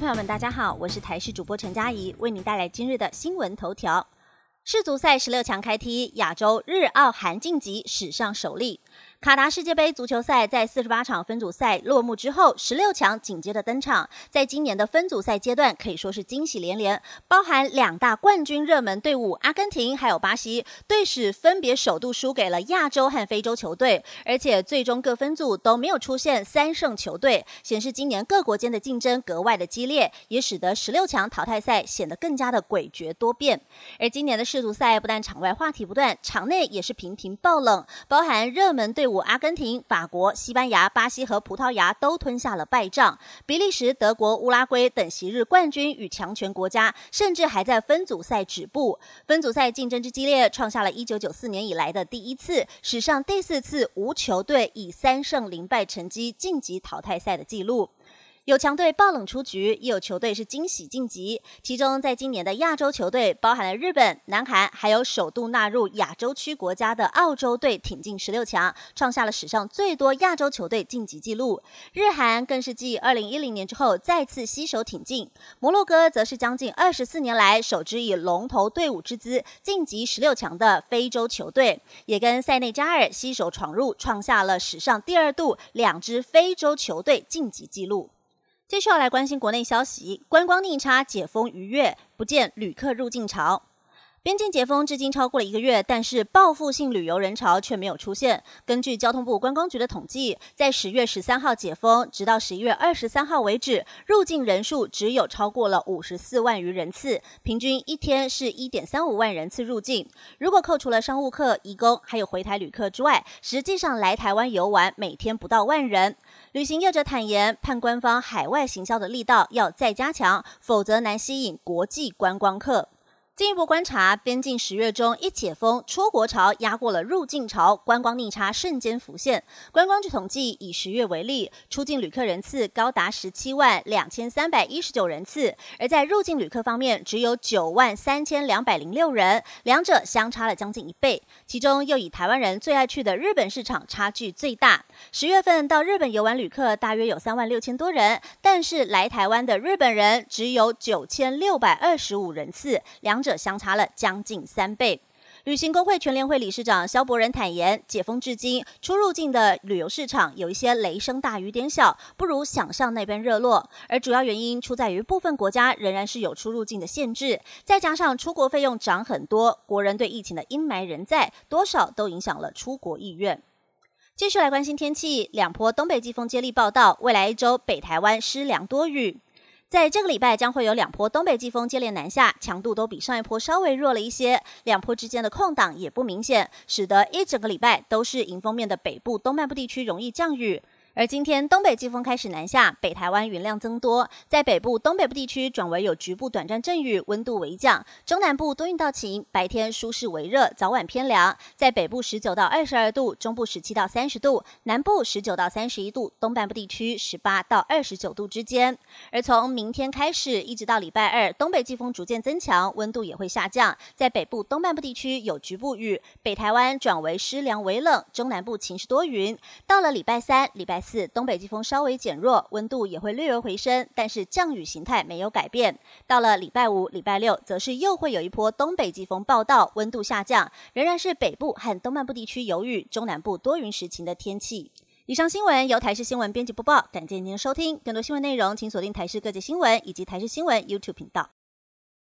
朋友们，大家好，我是台视主播陈佳怡，为您带来今日的新闻头条。世足赛十六强开踢，亚洲日澳韩晋级史上首例。卡达世界杯足球赛在四十八场分组赛落幕之后，十六强紧接着登场。在今年的分组赛阶段，可以说是惊喜连连，包含两大冠军热门队伍阿根廷还有巴西，队史分别首度输给了亚洲和非洲球队，而且最终各分组都没有出现三胜球队，显示今年各国间的竞争格外的激烈，也使得十六强淘汰赛显得更加的诡谲多变。而今年的世足赛不但场外话题不断，场内也是频频爆冷，包含热门队阿根廷、法国、西班牙、巴西和葡萄牙都吞下了败仗，比利时、德国、乌拉圭等昔日冠军与强权国家，甚至还在分组赛止步。分组赛竞争之激烈，创下了一九九四年以来的第一次，史上第四次无球队以三胜零败成绩晋级淘汰赛的记录。有强队爆冷出局，也有球队是惊喜晋级。其中，在今年的亚洲球队，包含了日本、南韩，还有首度纳入亚洲区国家的澳洲队挺进十六强，创下了史上最多亚洲球队晋级纪录。日韩更是继二零一零年之后再次携手挺进。摩洛哥则是将近二十四年来首支以龙头队伍之姿晋级十六强的非洲球队，也跟塞内加尔携手闯入，创下了史上第二度两支非洲球队晋级纪录。接下来关心国内消息，观光逆差解封逾越，不见旅客入境潮。边境解封至今超过了一个月，但是报复性旅游人潮却没有出现。根据交通部观光局的统计，在十月十三号解封，直到十一月二十三号为止，入境人数只有超过了五十四万余人次，平均一天是一点三五万人次入境。如果扣除了商务客、移工还有回台旅客之外，实际上来台湾游玩每天不到万人。旅行业者坦言，盼官方海外行销的力道要再加强，否则难吸引国际观光客。进一步观察，边境十月中一解封，出国潮压过了入境潮，观光逆差瞬间浮现。观光局统计，以十月为例，出境旅客人次高达十七万两千三百一十九人次，而在入境旅客方面，只有九万三千两百零六人，两者相差了将近一倍。其中又以台湾人最爱去的日本市场差距最大。十月份到日本游玩旅客大约有三万六千多人，但是来台湾的日本人只有九千六百二十五人次，两者。相差了将近三倍。旅行工会全联会理事长肖伯仁坦言，解封至今，出入境的旅游市场有一些雷声大雨点小，不如想象那边热络。而主要原因出在于部分国家仍然是有出入境的限制，再加上出国费用涨很多，国人对疫情的阴霾仍在，多少都影响了出国意愿。继续来关心天气，两波东北季风接力报道，未来一周北台湾湿凉多雨。在这个礼拜将会有两波东北季风接连南下，强度都比上一波稍微弱了一些，两波之间的空档也不明显，使得一整个礼拜都是迎风面的北部东半部地区容易降雨。而今天东北季风开始南下，北台湾云量增多，在北部、东北部地区转为有局部短暂阵雨，温度微降。中南部多云到晴，白天舒适微热，早晚偏凉。在北部十九到二十二度，中部十七到三十度，南部十九到三十一度，东半部地区十八到二十九度之间。而从明天开始一直到礼拜二，东北季风逐渐增强，温度也会下降。在北部、东半部地区有局部雨，北台湾转为湿凉微冷，中南部晴时多云。到了礼拜三、礼拜四东北季风稍微减弱，温度也会略有回升，但是降雨形态没有改变。到了礼拜五、礼拜六，则是又会有一波东北季风报道，温度下降，仍然是北部和东半部地区有雨，中南部多云时晴的天气。以上新闻由台视新闻编辑播报，感谢您的收听。更多新闻内容，请锁定台视各界新闻以及台视新闻 YouTube 频道。